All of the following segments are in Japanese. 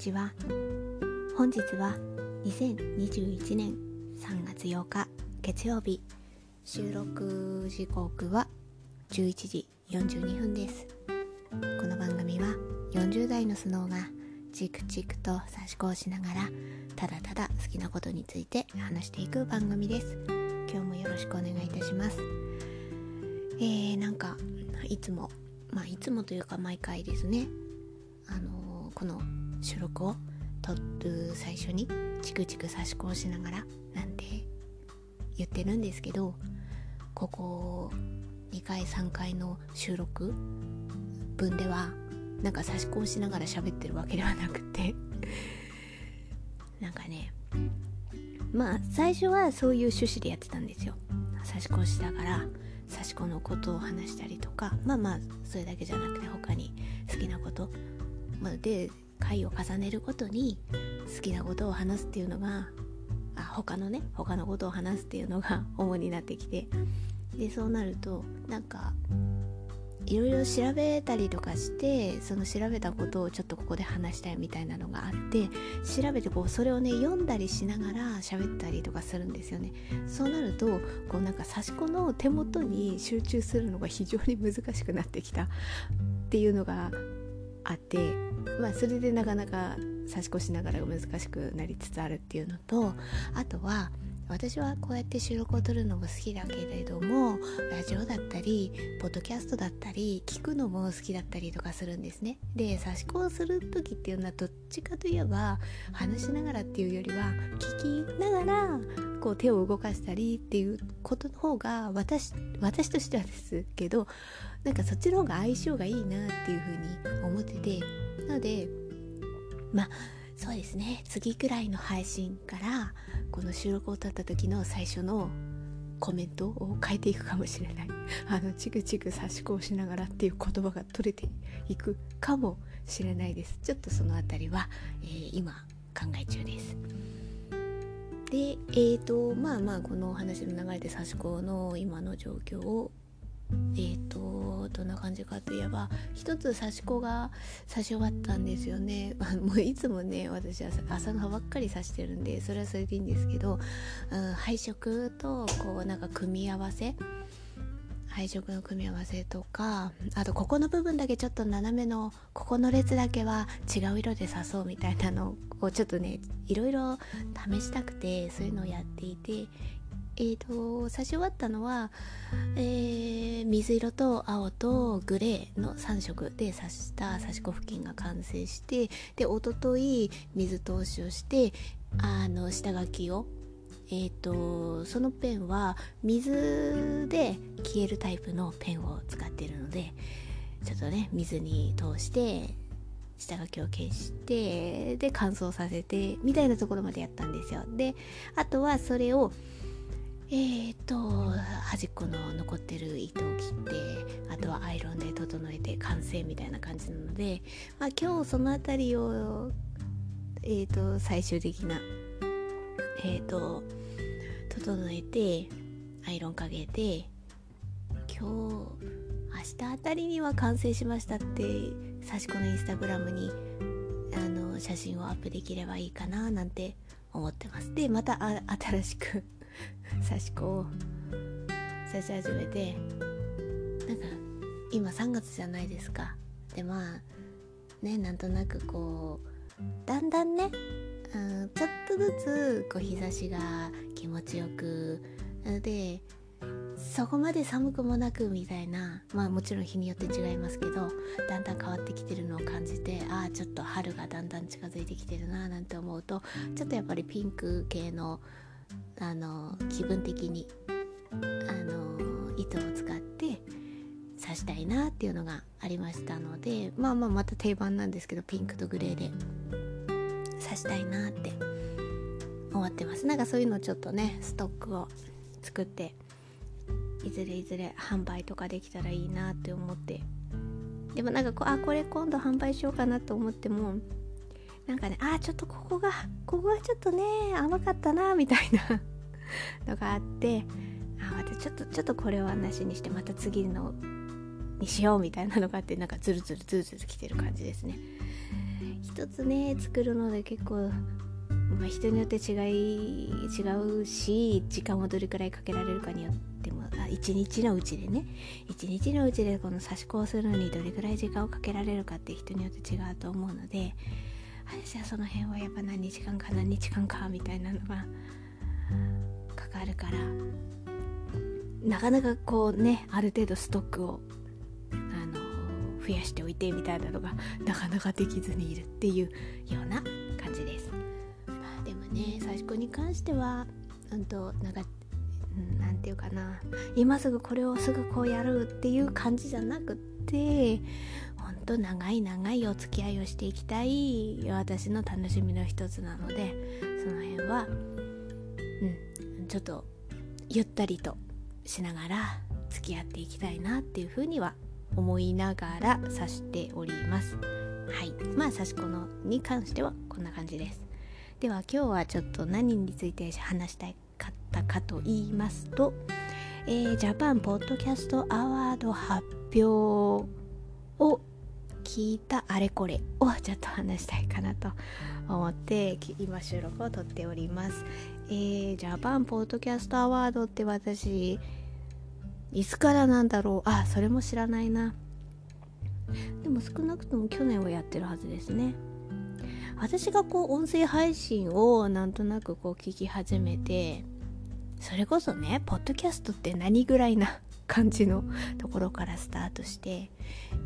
ちは本日は2021年3月8日月曜日。収録時刻は11時42分です。この番組は40代のスノーがチクチクと差し子をしながらただただ好きなことについて話していく番組です。今日もよろしくお願いいたします。えー、なんかいつもまあいつもというか毎回ですね。あのー、この収録を撮る最初にチクチク差し子をしながらなんて言ってるんですけどここ2回3回の収録分ではなんか差し子をしながら喋ってるわけではなくてなんかねまあ最初はそういう趣旨でやってたんですよ。差し子をしながら差し子のことを話したりとかまあまあそれだけじゃなくて他に好きなことで回を重ねるごとに好きなことを話すっていうのがあ他のね他のことを話すっていうのが 主になってきてでそうなるとなんかいろいろ調べたりとかしてその調べたことをちょっとここで話したいみたいなのがあって調べてこうそれをね読んだりしながら喋ったりとかするんですよね。そうなるとこうなんか刺し子の手元に集中するのが非常に難しくなってきたっていうのがあってまあそれでなかなか差し越しながら難しくなりつつあるっていうのとあとは私はこうやって収録を撮るのも好きだけれどもラジオだったりポッドキャストだったり聞くのも好きだったりとかするんですね。で差し子をする時っていうのはどっちかといえば話しながらっていうよりは聞きながらこう手を動かしたりっていうことの方が私私としてはですけどなんかそっちの方が相性がいいなっていうふうに思ってて。なのでまあそうですね。次くらいの配信からこの収録を撮った時の最初のコメントを変えていくかもしれない。あのチクチク差し子をしながらっていう言葉が取れていくかもしれないです。ちょっとその辺りは、えー、今考え中です。でえーとまあまあこのお話の流れで差し子の今の状況をえーとどんな感じかといえば一つ刺し子が刺し終わったんですよね。もういつもね私は朝の葉ばっかり刺してるんでそれはそれでいいんですけど、うん、配色とこうなんか組み合わせ配色の組み合わせとかあとここの部分だけちょっと斜めのここの列だけは違う色で刺そうみたいなのをちょっとねいろいろ試したくてそういうのをやっていてえーと、刺し終わったのは、えー、水色と青とグレーの3色で刺した刺し子付近が完成してで一昨日水通しをしてあの下書きをえーと、そのペンは水で消えるタイプのペンを使ってるのでちょっとね水に通して下書きを消してで乾燥させてみたいなところまでやったんですよ。であとはそれをえーと端っこの残ってる糸を切ってあとはアイロンで整えて完成みたいな感じなので、まあ、今日その辺りを、えーと、最終的な、えーと、整えてアイロンかけて今日明日あたりには完成しましたって刺し子のインスタグラムにあの写真をアップできればいいかななんて思ってます。でまた新しく刺し子を刺し始めてなんか今3月じゃないですか。でまあねなんとなくこうだんだんね、うん、ちょっとずつこう日差しが気持ちよくでそこまで寒くもなくみたいなまあもちろん日によって違いますけどだんだん変わってきてるのを感じてああちょっと春がだんだん近づいてきてるななんて思うとちょっとやっぱりピンク系のあの気分的にあの糸を使って刺したいなっていうのがありましたのでまあまあまた定番なんですけどピンクとグレーで刺したいなって思ってます。なんかそういうのちょっとねストックを作っていずれいずれ販売とかできたらいいなって思って。でもなんかこあこれ今度販売しようかなと思ってもなんかねあちょっとここがここがちょっとね甘かったなみたいな のがあってあまたちょっとちょっとこれはなしにしてまた次のにしようみたいなのがあってなんかズルズルズルズルきてる感じですね。一つね作るので結構、まあ、人によって違い違うし時間をどれくらいかけられるかによっても一日のうちでね。一日のうちでこの差し子をするのにどれくらい時間をかけられるかって人によって違うと思うので私はその辺はやっぱ何日間か何日間かみたいなのがかかるからなかなかこうねある程度ストックをあの増やしておいてみたいなのがなかなかできずにいるっていうような感じです。まあ、でもね最初に関してはうんとなんか何て言うかな今すぐこれをすぐこうやるっていう感じじゃなくってと長い長いお付き合いをしていきたい私の楽しみの一つなのでその辺はうんちょっとゆったりとしながら付き合っていきたいなっていうふうには思いながら指しております。はい。まあ刺し子のに関してはこんな感じです。では今日はちょっと何について話したかったかと言いますと、えー、ジャパンポッドキャストアワード発表を聞いたあれこれをちょっと話したいかなと思って今収録を撮っております。えー、ジャパンポッドキャストアワードって私いつからなんだろう？あそれも知らないな。でも少なくとも去年はやってるはずですね。私がこう音声配信をなんとなくこう聞き始めてそれこそねポッドキャストって何ぐらいな感じのところからスタートして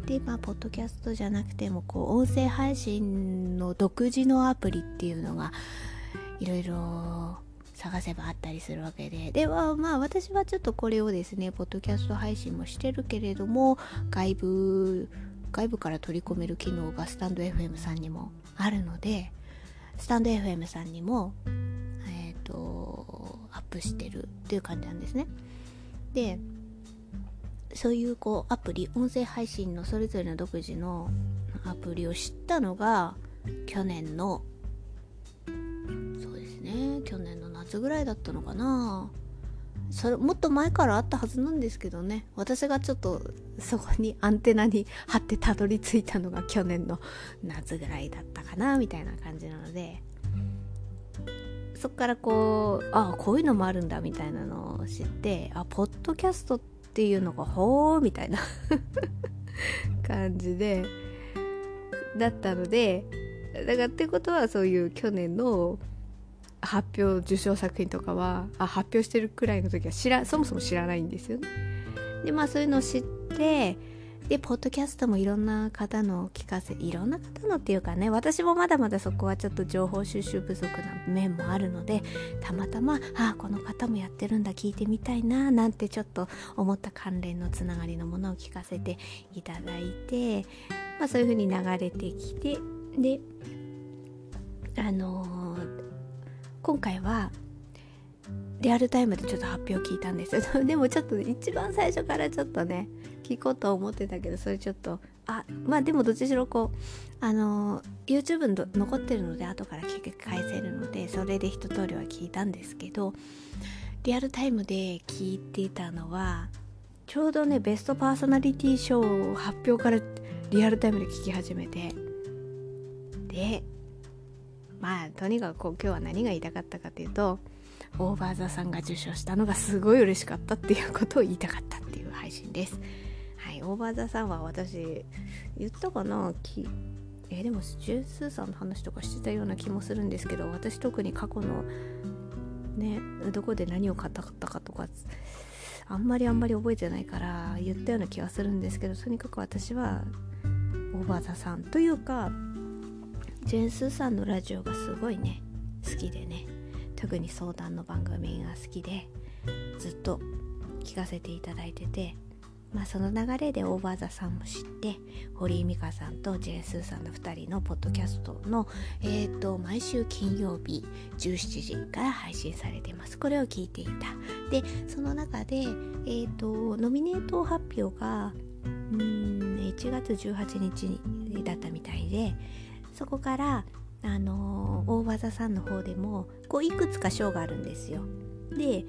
でまあポッドキャストじゃなくてもこう音声配信の独自のアプリっていうのがいろいろ探せばあったりするわけで。ではまあ私はちょっとこれをですねポッドキャスト配信もしてるけれども外部外部から取り込める機能がスタンド FM さんにもあるのでスタンド FM さんにもえっ、ー、とアップしてるっていう感じなんですね。でそういうこうアプリ音声配信のそれぞれの独自のアプリを知ったのが去年のそうですね去年の夏ぐらいだったのかな。それもっと前からあったはずなんですけどね。私がちょっとそこにアンテナに張ってたどり着いたのが去年の夏ぐらいだったかなみたいな感じなので。そっからこうああこういうのもあるんだみたいなのを知ってあポッドキャストってていうのがほーみたいな 感じでだったのでだからってことはそういう去年の発表受賞作品とかはあ発表してるくらいの時は知らそもそも知らないんですよね。でまあそういうのを知ってでポッドキャストもいろんな方の聞かせいろんな方のっていうかね私もまだまだそこはちょっと情報収集不足な面もあるのでたまたまあこの方もやってるんだ聞いてみたいななんてちょっと思った関連のつながりのものを聞かせていただいて、まあ、そういうふうに流れてきてであのー、今回はリアルタイムでちょっと発表聞いたんです。よ でもちょっと一番最初からちょっとね聞こうと思ってたけどそれちょっとあまあでもどっちにしろこうあの YouTube に残ってるので後から聞き返せるのでそれで一通りは聞いたんですけどリアルタイムで聞いていたのはちょうどねベストパーソナリティ賞発表からリアルタイムで聞き始めてでまあとにかくこう今日は何が言いたかったかというとオーバーザさんが受賞したのがすごい嬉しかったっていうことを言いたかったっていう配信です。はい、オーバーザさんは私言ったかなきえでもジュースーさんの話とかしてたような気もするんですけど私特に過去のねどこで何を買ったかとかあんまりあんまり覚えてないから言ったような気はするんですけどとにかく私はオーバーザさんというかジェンスーさんのラジオがすごいね好きでね特に相談の番組が好きでずっと聞かせていただいててまあその流れでオーバーザさんも知って堀井美香さんとジェンスーさんの2人のポッドキャストのえ、ー、と毎週金曜日17時から配信されていますこれを聞いていたでその中でえ、ー、とノミネート発表がうん1月18日だったみたいでそこからあの大技さんの方でもこういくつか賞があるんですよ。で、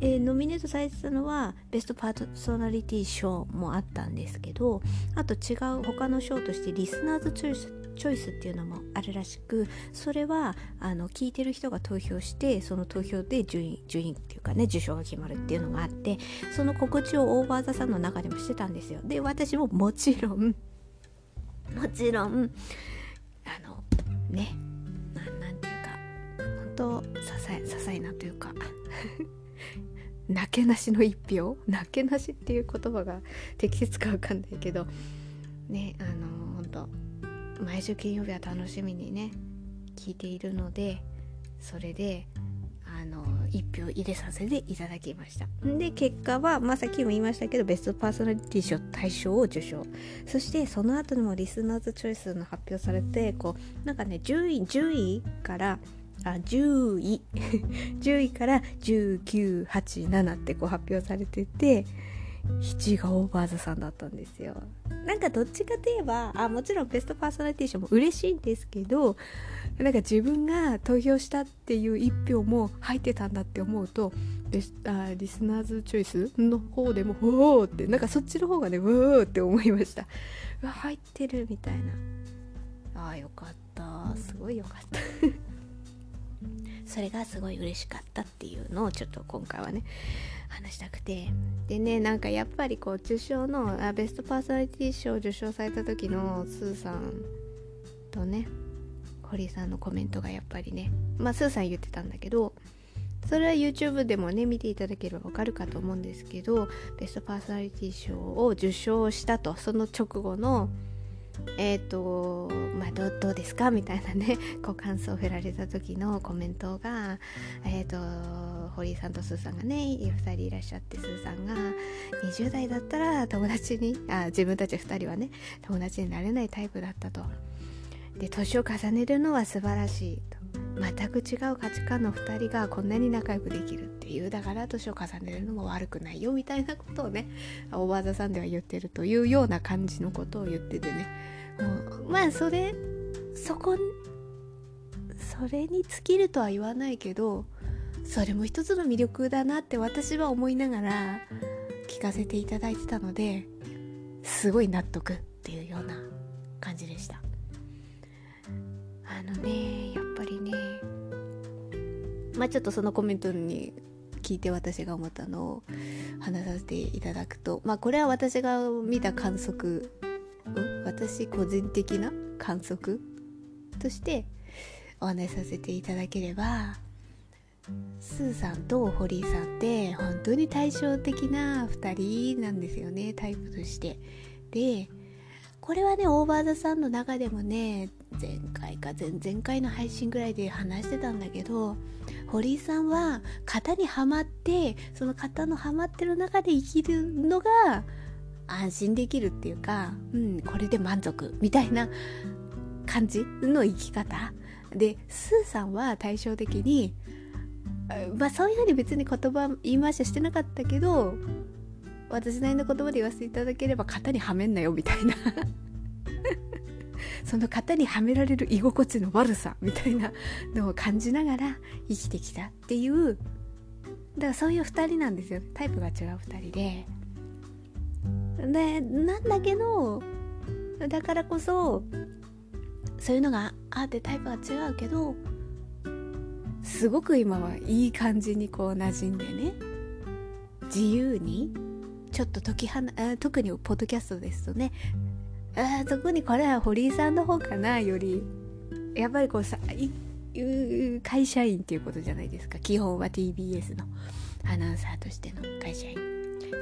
えー、ノミネートされてたのはベストパーソナリティ賞もあったんですけどあと違う他の賞としてリスナーズチョイスチョイスっていうのもあるらしくそれはあの聞いてる人が投票してその投票で順位順位っていうかね受賞が決まるっていうのがあってその告知をオーバーザさんの中でもしてたんですよ。で私ももちろんもちろんあのね本当ささ些細なというか なけなしの一票なけなしっていう言葉が適切か分かんないけどねあの本当毎週金曜日は楽しみにね聞いているのでそれであの1票入れさせていただきました。で結果は、まあ、さっきも言いましたけどベストパーソナリティ賞大賞を受賞。そしてその後にもリスナーズチョイスの発表されてこうなんかね10位10位からあ10位10位から1987ってこう発表されてて7位がオーバーザさんだったんですよ。なんかどっちかといえばあもちろんベストパーソナリティ賞も嬉しいんですけどなんか自分が投票したっていう一票も入ってたんだって思うとベスあリスナーズチョイスの方でもおおってなんかそっちの方がねうおって思いました。うわ入ってるみたいな。ああよかった。すごいよかった。それがすごい嬉しかったっていうのをちょっと今回はね話したくて。でねなんかやっぱりこう受賞のあベストパーソナリティ賞を受賞された時のスーさんとね堀さんのコメントがやっぱりねまあスーさん言ってたんだけどそれは YouTube でもね見ていただければわかるかと思うんですけどベストパーソナリティ賞を受賞したとその直後のえっ、ー、とまあどどうですか？みたいなね ご感想を振られた時のコメントがえっ、ー、と堀井さんとスーさんがね2人いらっしゃってスーさんが20代だったら友達にあ自分たち2人はね友達になれないタイプだったと。で年を重ねるのは素晴らしいと全く違う価値観の2人がこんなに仲良くできるっていうだから年を重ねるのも悪くないよみたいなことをねオーバーザさんでは言ってるというような感じのことを言っててねもうまあそれそこそれに尽きるとは言わないけどそれも一つの魅力だなって私は思いながら聞かせていただいてたのですごい納得っていうような感じでした。あのねぱりね。まあちょっとそのコメントに聞いて私が思ったのを話させていただくとまあこれは私が見た観測私個人的な観測としてお話しさせていただければスーさんと堀井さんって本当に対照的な2人なんですよねタイプとして。でこれはねオーバーザさんの中でもね前回か前々回の配信ぐらいで話してたんだけど堀井さんは型にはまってその型のはまってる中で生きるのが安心できるっていうか、うん、これで満足みたいな感じの生き方。でスーさんは対照的にまあそういうふうに別に言葉言い回しはしてなかったけど私なりの言葉で言わせていただければ型にはめんなよみたいな。その型にはめられる居心地の悪さみたいなのを感じながら生きてきたっていうだからそういう2人なんですよ。タイプが違う2人で。でなんだけどだからこそそういうのがあってタイプが違うけどすごく今はいい感じにこう馴染んでね自由にちょっと時はな特にポッドキャストですとねあ特にこれは堀井さんの方かなより。やっぱりこうさ会社員っていうことじゃないですか基本は。TBS のアナウンサーとしての。会社員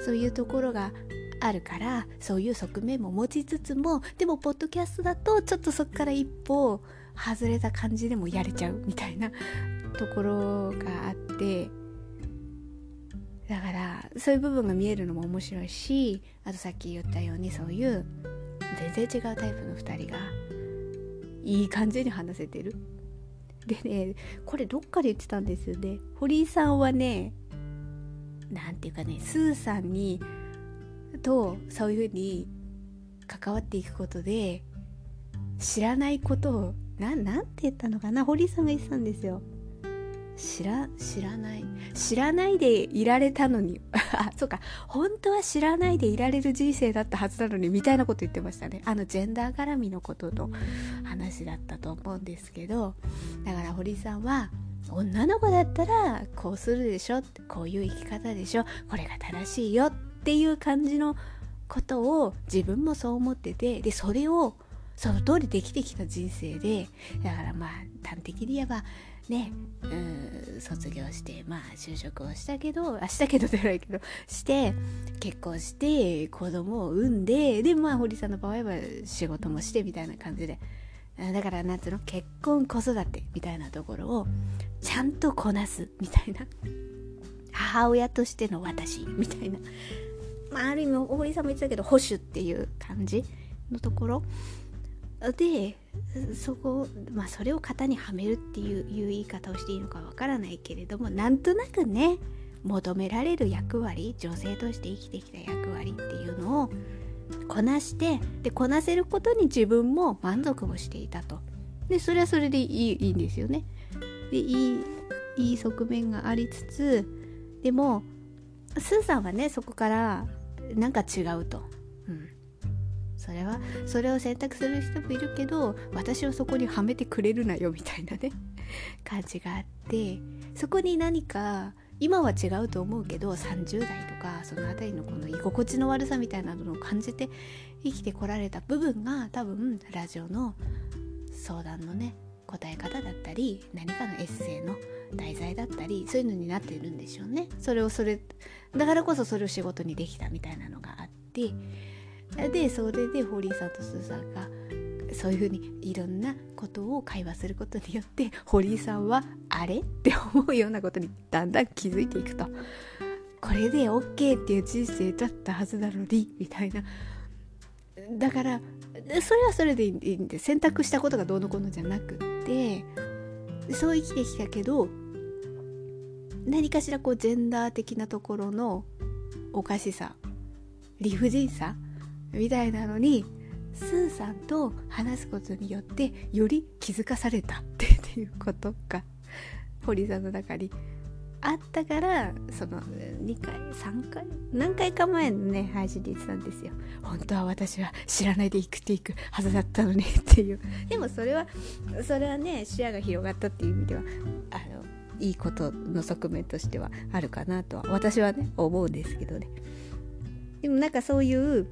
そういうところがあるからそういう側面も持ちつつもでもポッドキャストだとちょっとそこから一歩外れた感じでもやれちゃうみたいなところがあって。だからそういう部分が見えるのも面白いしあとさっき言ったようにそういう全然違うタイプの2人がいい感じに話せてる。でねこれどっかで言ってたんですよね。堀井さんはね何て言うかねスーさんにとそういうふうに関わっていくことで知らないことをななんて言ったのかな堀井さんが言ってたんですよ。知ら知らない。知らないでいられたのに。あそうか。本当は知らないでいられる人生だったはずなのにみたいなこと言ってましたね。あのジェンダー絡みのことの話だったと思うんですけど。だから堀さんは女の子だったらこうするでしょこういう生き方でしょ。これが正しいよっていう感じのことを自分もそう思っててでそれをその通りできてきた人生で。だからまあ端的に言えばねうん卒業してまあ就職をしたけどあしたけどじゃないけどして結婚して子供を産んででまあ堀さんの場合は仕事もしてみたいな感じで。だからなんつうの？結婚子育てみたいなところをちゃんとこなすみたいな。母親としての私みたいな、まあ、ある意味堀さんも言ってたけど保守っていう感じのところ。でそこまあそれを型にはめるっていう言い方をしていいのかわからないけれどもなんとなくね求められる役割女性として生きてきた役割っていうのをこなしてでこなせることに自分も満足をしていたと。でそれはそれでいいいいんですよね。でいいいい側面がありつつでもスーさんはねそこからなんか違うと、それはそれを選択する人もいるけど私をそこにはめてくれるなよみたいなね 感じがあってそこに何か今は違うと思うけど30代とかその辺りのこの居心地の悪さみたいなのを感じて生きてこられた部分が多分ラジオの相談のね答え方だったり何かのエッセイの題材だったりそういうのになってるんでしょうね。それをそれだからこそそれを仕事にできたみたいなのがあってでそれでホーリーさんとスーさんがそういうふうにいろんなことを会話することによって堀井さんはあれって思うようなことにだんだん気づいていくと。これで OK っていう人生だったはずなのにみたいな。だからそれはそれでいいんで選択したことがどうのこうのじゃなくってそう生きてきたけど何かしらこうジェンダー的なところのおかしさ理不尽さみたいなのにスーさんと話すことによってより気づかされたって いうことが堀さんの中にあったからその2回3回何回か前のね配信で言ってたんですよ。本当は私は知らないで生きていくはずだったのにっていう。でもそれはそれはね視野が広がったっていう意味ではあのいいことの側面としてはあるかなとは私はね思うんですけどね。でもなんかそういう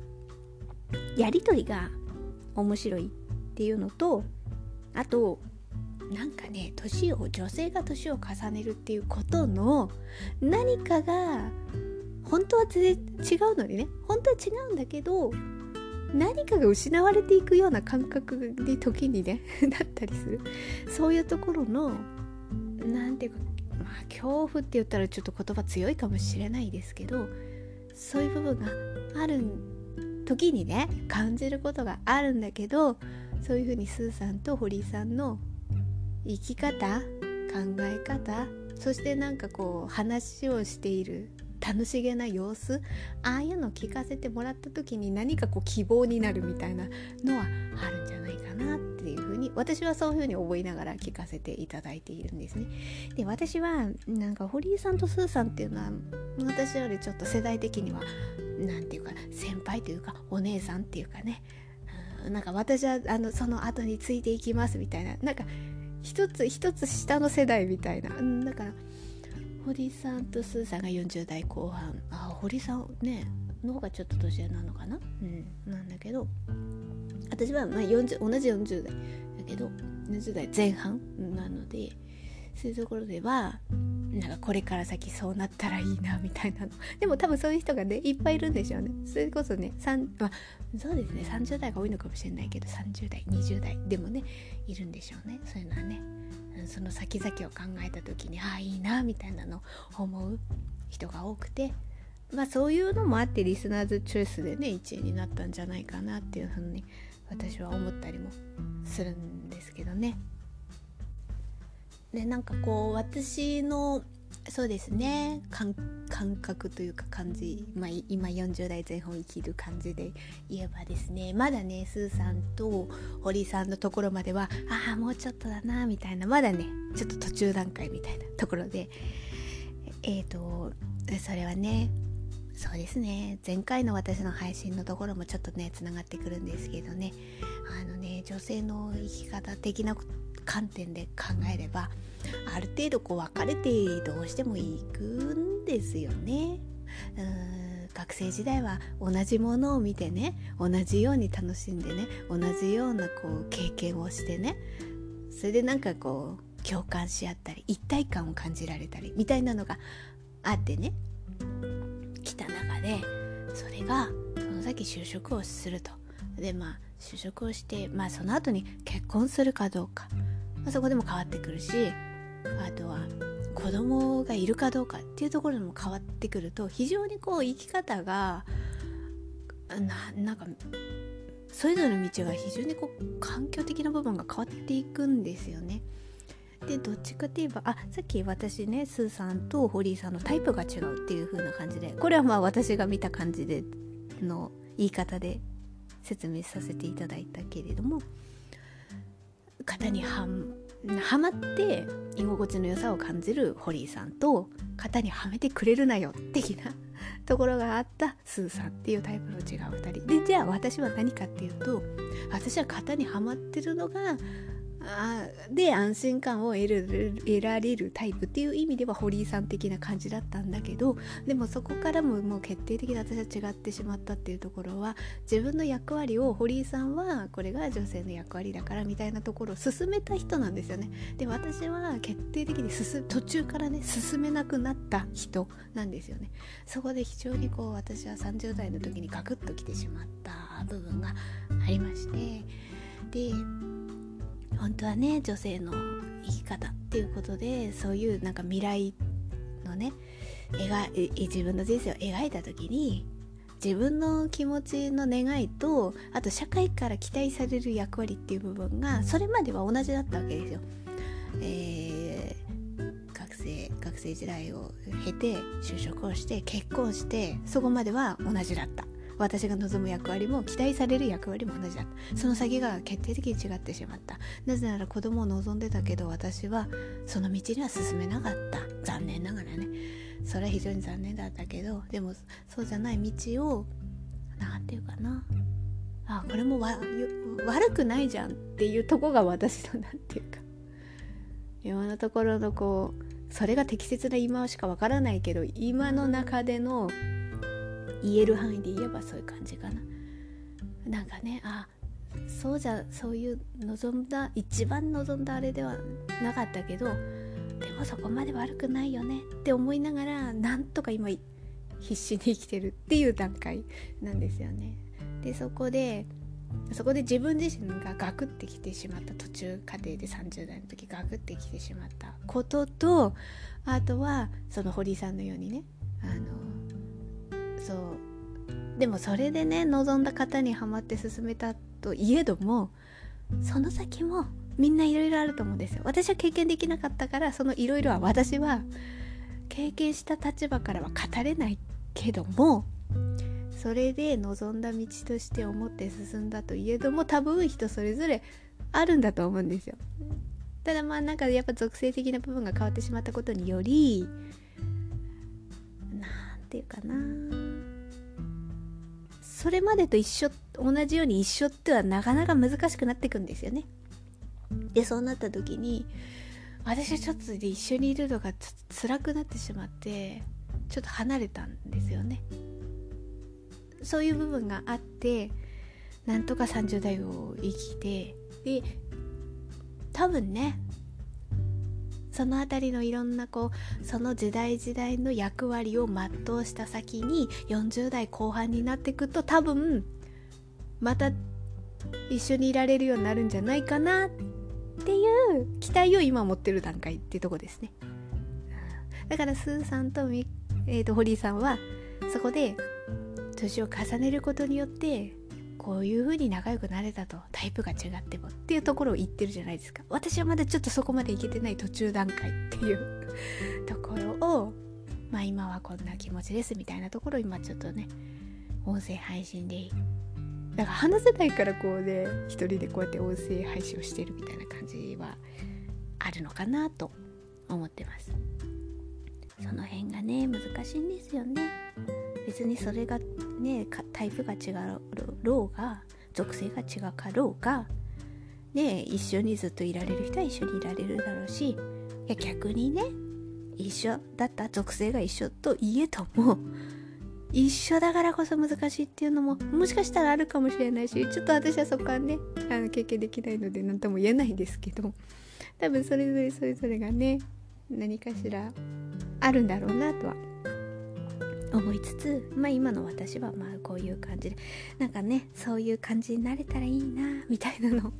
やり取りが面白いっていうのとあとなんかね年を女性が年を重ねるっていうことの何かが本当は全然違うのにね本当は違うんだけど何かが失われていくような感覚で時にね だったりする。そういうところの何ていうかまあ恐怖って言ったらちょっと言葉強いかもしれないですけどそういう部分があるん時にね感じることがあるんだけどそういうふうにスーさんと堀井さんの生き方考え方そしてなんかこう話をしている楽しげな様子ああいうのを聞かせてもらった時に何かこう希望になるみたいなのはあるんじゃないかなっていうふうに私はそういうふうに覚えながら聞かせていただいているんですね。で私はなんか堀井さんとスーさんっていうのは私よりちょっと世代的には何て言うか先輩というかお姉さんっていうかね。なんか私はあのその後についていきますみたいな。なんか一つ一つ下の世代みたいな、うん、だから堀さんとスーさんが40代後半。あ堀さんねの方がちょっと年上なのかな。うんなんだけど。私はまあ40同じ40代だけど40代前半なので。そういうところではなんかこれから先そうなったらいいなみたいな。の でも多分そういう人がねいっぱいいるんでしょうね。それこそね3、まあ、そうですね30代が多いのかもしれないけど30代20代でもねいるんでしょうね。そういうのはね。その先々を考えた時にああいいなみたいなのを思う人が多くて。まあそういうのもあってリスナーズチョイスでね1位になったんじゃないかなっていうふうに私は思ったりもするんですけどね。でなんかこう私のそうですね感覚というか感じ、まあ、今40代前半生きる感じで言えばですねまだねスーさんと堀さんのところまではああもうちょっとだなみたいなまだねちょっと途中段階みたいなところでえっ、ー、とそれはねそうですね前回の私の配信のところもちょっとねつながってくるんですけどねあのね女性の生き方的なこと観点で考えればある程度こう別れてどうしても行くんですよね。うん学生時代は同じものを見てね同じように楽しんでね同じようなこう経験をしてねそれでなんかこう共感し合ったり一体感を感じられたりみたいなのがあってね来た中でそれがその先就職をするとでまあ就職をしてまあその後に結婚するかどうか、まあ、そこでも変わってくるしあとは子供がいるかどうかっていうところでも変わってくると非常にこう生き方がななんかそれぞれの道が非常にこう環境的な部分が変わっていくんですよね。でどっちかといえばあさっき私ねスーさんとホリーさんのタイプが違うっていう風な感じでこれはまあ私が見た感じでの言い方で説明させていただいたけれども型にははまって居心地の良さを感じるホリーさんと型にはめてくれるなよ的なところがあったスーさんっていうタイプの違う2人。でじゃあ私は何かっていうと私は型にはまってるのがで安心感を得る得られるタイプっていう意味では堀井さん的な感じだったんだけどでもそこからももう決定的に私は違ってしまったっていうところは自分の役割を堀井さんはこれが女性の役割だからみたいなところを進めた人なんですよね。で私は決定的に進途中からね進めなくなった人なんですよね。そこで非常にこう私は30代の時にガクッときてしまった部分がありまして。で本当はね女性の生き方っていうことでそういうなんか未来のね描自分の人生を描いた時に自分の気持ちの願いとあと社会から期待される役割っていう部分がそれまでは同じだったわけですよ。えー、学生学生時代を経て就職をして結婚してそこまでは同じだった。私が望む役割も期待される役割も同じだった。その先が決定的に違ってしまった。なぜなら子供を望んでたけど私はその道には進めなかった。残念ながらね。それは非常に残念だったけどでもそうじゃない道を何て言うかな。あこれもわ悪くないじゃんっていうとこが私の何て言うか。今のところのこうそれが適切な今しかわからないけど今の中での言える範囲で言えばそういう感じかな。なんかねあそうじゃそういう望んだ一番望んだあれではなかったけどでもそこまで悪くないよねって思いながらなんとか今必死に生きてるっていう段階なんですよね。でそこでそこで自分自身がガクってきてしまった途中過程で30代の時ガクってきてしまったこととあとはその堀さんのようにねあのそう。でもそれでね望んだ方にはまって進めたといえどもその先もみんないろいろあると思うんですよ。私は経験できなかったからそのいろいろは私は経験した立場からは語れないけどもそれで望んだ道として思って進んだといえども多分人それぞれあるんだと思うんですよ。ただまあなんかやっぱ属性的な部分が変わってしまったことにより何て言うかな。それまでと一緒同じように一緒ってはなかなか難しくなっていくんですよね。でそうなった時に私はちょっとで一緒にいるのが辛くなってしまってちょっと離れたんですよね。そういう部分があってなんとか30代を生きてで多分ねその辺りのいろんなこうその時代時代の役割を全うした先に40代後半になっていくと多分また一緒にいられるようになるんじゃないかなっていう期待を今持ってる段階っていうとこですね。だからスーさんと,、えー、と堀井さんはそこで年を重ねることによってこういう風に仲良くなれたとタイプが違ってもっていうところを言ってるじゃないですか。私はまだちょっとそこまでいけてない途中段階っていうところをまあ今はこんな気持ちですみたいなところを今ちょっとね音声配信で。だから話せないからこうね一人でこうやって音声配信をしてるみたいな感じはあるのかなと思ってます。その辺がね難しいんですよね。別にそれがねタイプが違うろうが属性が違うかろうがね一緒にずっといられる人は一緒にいられるだろうしいや逆にね一緒だった属性が一緒といえども一緒だからこそ難しいっていうのももしかしたらあるかもしれないしちょっと私はそこはねあの経験できないので何とも言えないですけど多分それぞれそれぞれがね何かしらあるんだろうなとは思いつつまあ今の私はまあこういう感じでなんかねそういう感じになれたらいいなみたいなのを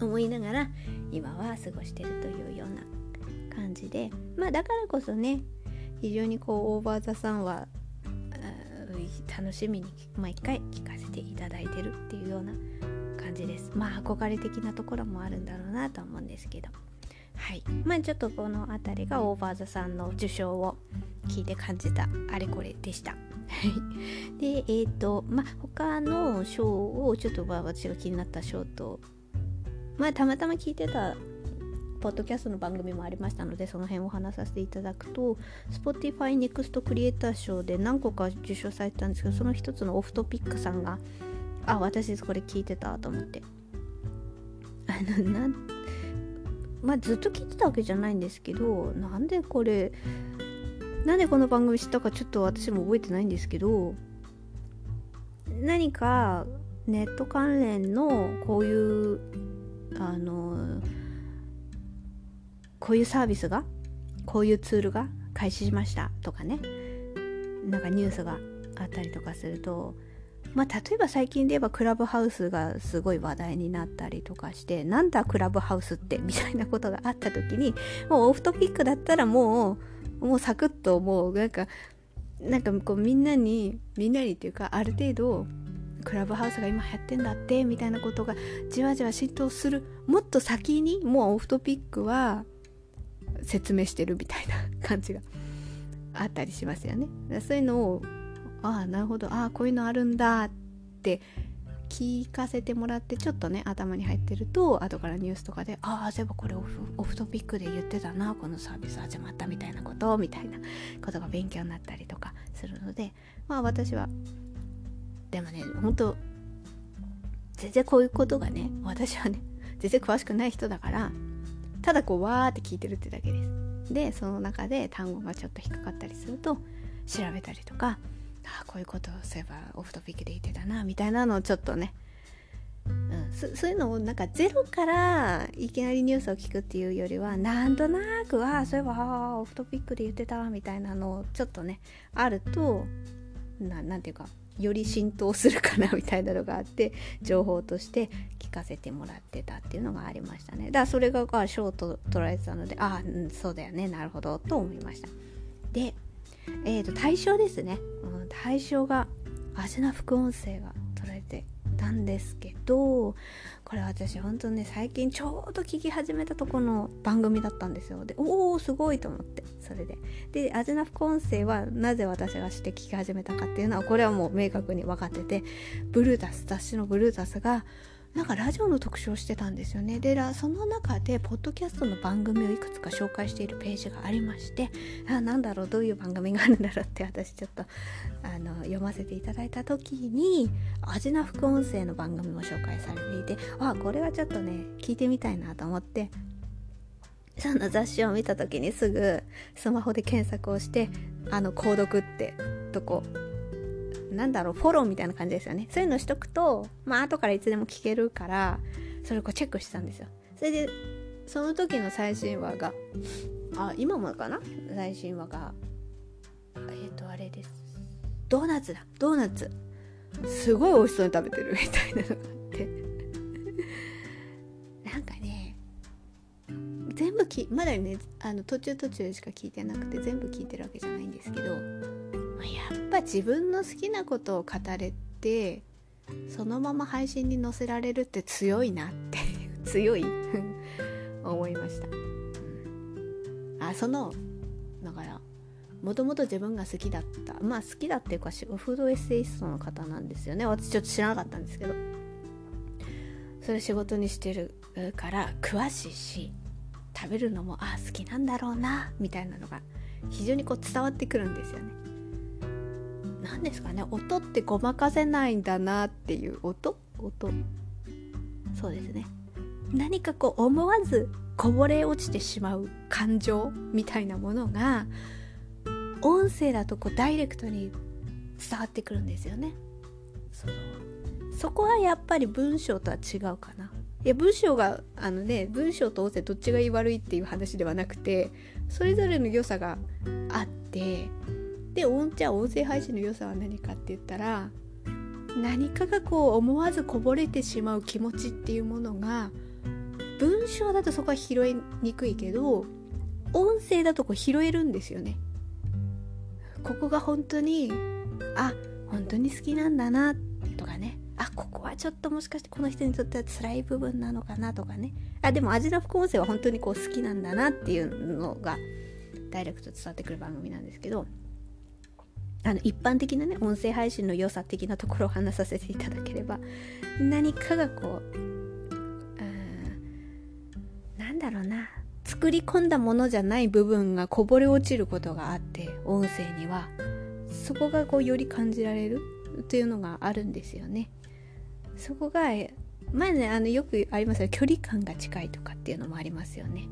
思いながら今は過ごしてるというような感じでまあだからこそね非常にこうオーバー・ザ・さんは楽しみに毎回聞かせていただいてるっていうような感じです。まあ憧れ的なところもあるんだろうなと思うんですけど。はい。まあちょっとこの辺りがオーバーザさんの受賞を聞いて感じたあれこれでした。でえっ、ー、とまあ他の賞をちょっと私が気になった賞とまあたまたま聞いてたポッドキャストの番組もありましたのでその辺を話させていただくと Spotify Next クリエイター賞で何個か受賞されたんですけどその一つのオフトピックさんがあ私これ聞いてたと思って。あのなんまあずっと聞いてたわけじゃないんですけどなんでこれなんでこの番組知ったかちょっと私も覚えてないんですけど何かネット関連のこういうあのこういうサービスがこういうツールが開始しましたとかねなんかニュースがあったりとかするとまあ例えば最近で言えばクラブハウスがすごい話題になったりとかしてなんだクラブハウスってみたいなことがあった時にもうオフトピックだったらもうもうサクッともうなんかなんかこうみんなにみんなにっていうかある程度クラブハウスが今流行ってんだってみたいなことがじわじわ浸透するもっと先にもうオフトピックは説明してるみたいな感じがあったりしますよね。そういうのをああなるほど。ああこういうのあるんだって聞かせてもらってちょっとね頭に入ってると後からニュースとかでああそういえばこれオフオフトピックで言ってたなこのサービス始まったみたいなことみたいなことが勉強になったりとかするのでまあ私はでもね本当全然こういうことがね私はね全然詳しくない人だからただこうわーって聞いてるってだけです。でその中で単語がちょっと引っかかったりすると調べたりとかあこういうことをすればオフトピックで言ってたなみたいなのをちょっとね、うん、そそういうのをなんかゼロからいきなりニュースを聞くっていうよりはなんとなくはそういえばオフトピックで言ってたみたいなのをちょっとねあるとななんていうかより浸透するかなみたいなのがあって情報として聞かせてもらってたっていうのがありましたね。だからそれがショート捉えてたのでああ、うん、そうだよねなるほどと思いました。でえーと、対象ですね、対象がアジナ副音声が取られてたんですけどこれ私本当ね最近ちょうど聞き始めたとこの番組だったんですよ。でおおすごいと思ってそれで。でアジナ副音声はなぜ私がして聞き始めたかっていうのはこれはもう明確に分かっててブルータス雑誌のブルータスがなんかラジオの特集をしてたんですよね。でその中でポッドキャストの番組をいくつか紹介しているページがありましてあなんだろうどういう番組があるんだろうって私ちょっとあの読ませていただいた時にアジナ副音声の番組も紹介されていてあこれはちょっとね聞いてみたいなと思ってその雑誌を見た時にすぐスマホで検索をしてあの購読ってとこなんだろうフォローみたいな感じですよね。そういうのしとくとまあ後からいつでも聞けるからそれをこうチェックしてたんですよ。それでその時の最新話があ今もかな？最新話がえっ、ー、とあれです。ドーナツだ。ドーナツ。すごい美味しそうに食べてるみたいなのがあって。なんかね全部きまだねあの途中途中しか聞いてなくて全部聞いてるわけじゃないんですけど自分の好きなことを語れてそのまま配信に載せられるって強いなって 強い思いました、あそのだからもともと自分が好きだったまあ好きだっていうかフードエッセイストの方なんですよね。私ちょっと知らなかったんですけど。それ仕事にしてるから詳しいし食べるのもあ好きなんだろうなみたいなのが非常にこう伝わってくるんですよね。何ですかね音ってごまかせないんだなっていう音？音。そうですね。何かこう思わずこぼれ落ちてしまう感情みたいなものが音声だとこうダイレクトに伝わってくるんですよね。そそこはやっぱり文章とは違うかな。いや文章があのね文章と音声どっちがいい悪いっていう話ではなくてそれぞれの良さがあってでじゃあ音声配信の良さは何かって言ったら何かがこう思わずこぼれてしまう気持ちっていうものが文章だとそこは拾いにくいけど音声だとこう拾えるんですよね。ここが本当にあ本当に好きなんだなとかねあここはちょっともしかしてこの人にとっては辛い部分なのかなとかねあでも味の副音声は本当にこう好きなんだなっていうのがダイレクト伝わってくる番組なんですけどあの一般的なね音声配信の良さ的なところを話させていただければ何かがこうなんだろうな作り込んだものじゃない部分がこぼれ落ちることがあって音声にはそこがこうより感じられるっていうのがあるんですよね。そこが前ねあのよくありますよ距離感が近いとかっていうのもありますよね。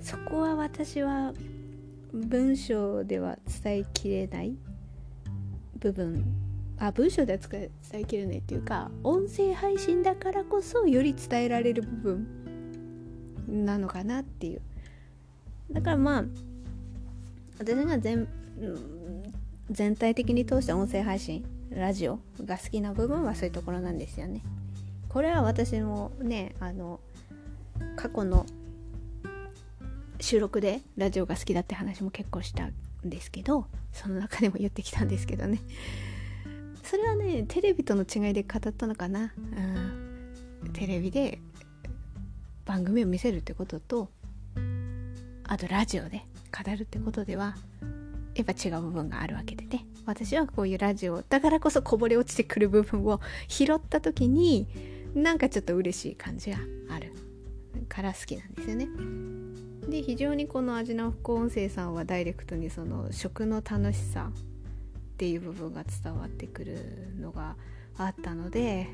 そこは私は文章では伝えきれない部分あ文章では伝えきれないっていうか音声配信だからこそより伝えられる部分なのかなっていう。だからまあ私が全全体的に通して音声配信ラジオが好きな部分はそういうところなんですよね。これは私もねあの過去の収録でラジオが好きだって話も結構したんですけどその中でも言ってきたんですけどね。それはねテレビとの違いで語ったのかな、うん、テレビで番組を見せるってこととあとラジオで語るってことではやっぱ違う部分があるわけでね。私はこういうラジオだからこそこぼれ落ちてくる部分を拾った時になんかちょっと嬉しい感じがあるから好きなんですよね。で非常にこの味の副音声さんはダイレクトにその食の楽しさっていう部分が伝わってくるのがあったので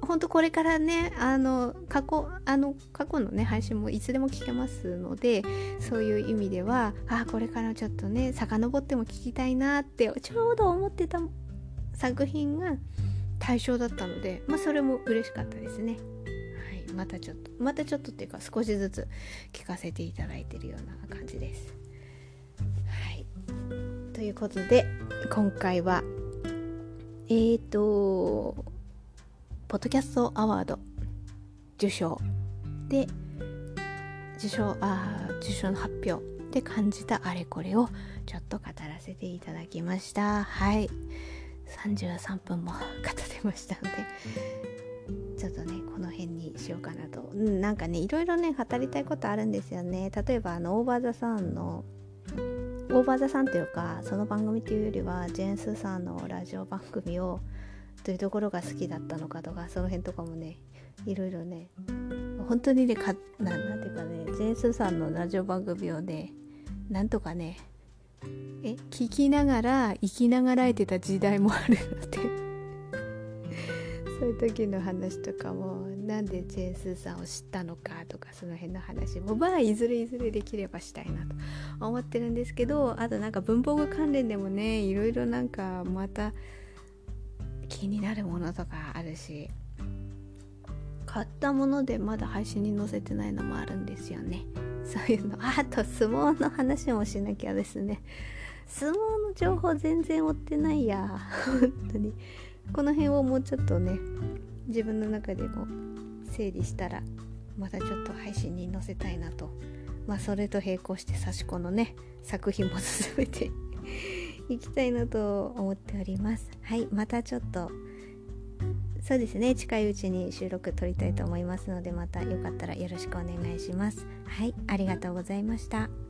本当これからねあの過去あの過去のね配信もいつでも聞けますのでそういう意味ではあこれからちょっとね遡っても聞きたいなってちょうど思ってた作品が対象だったのでまあそれも嬉しかったですね。またちょっとまたちょっとっていうか少しずつ聞かせていただいてるような感じです。はい、ということで今回はえーとポッドキャストアワード受賞。で受賞あ受賞の発表で感じたあれこれをちょっと語らせていただきました。はい。33分も 語ってましたのでちょっとねこの辺にしようかなと、うん、なんかねいろいろね語りたいことあるんですよね。例えばあのオーバーザさんのオーバーザさんというかその番組というよりはジェーンスーさんのラジオ番組をどういうところが好きだったのかとかその辺とかもねいろいろね本当にねかなんていうかねジェーンスーさんのラジオ番組をねなんとかねえ聞きながら生きながらえてた時代もあるのでそういう時の話とかもなんでジェーン・スーさんを知ったのかとかその辺の話もまあいずれいずれできればしたいなと思ってるんですけどあとなんか文房具関連でもねいろいろなんかまた気になるものとかあるし買ったものでまだ配信に載せてないのもあるんですよね。そういうの。あと相撲の話もしなきゃですね。相撲の情報全然追ってないや。本当に。この辺をもうちょっとね自分の中でも整理したらまたちょっと配信に載せたいなと。まあそれと並行して差し子のね作品も進めて いきたいなと思っております。はいまたちょっとそうですね近いうちに収録撮りたいと思いますのでまたよかったらよろしくお願いします。はいありがとうございました。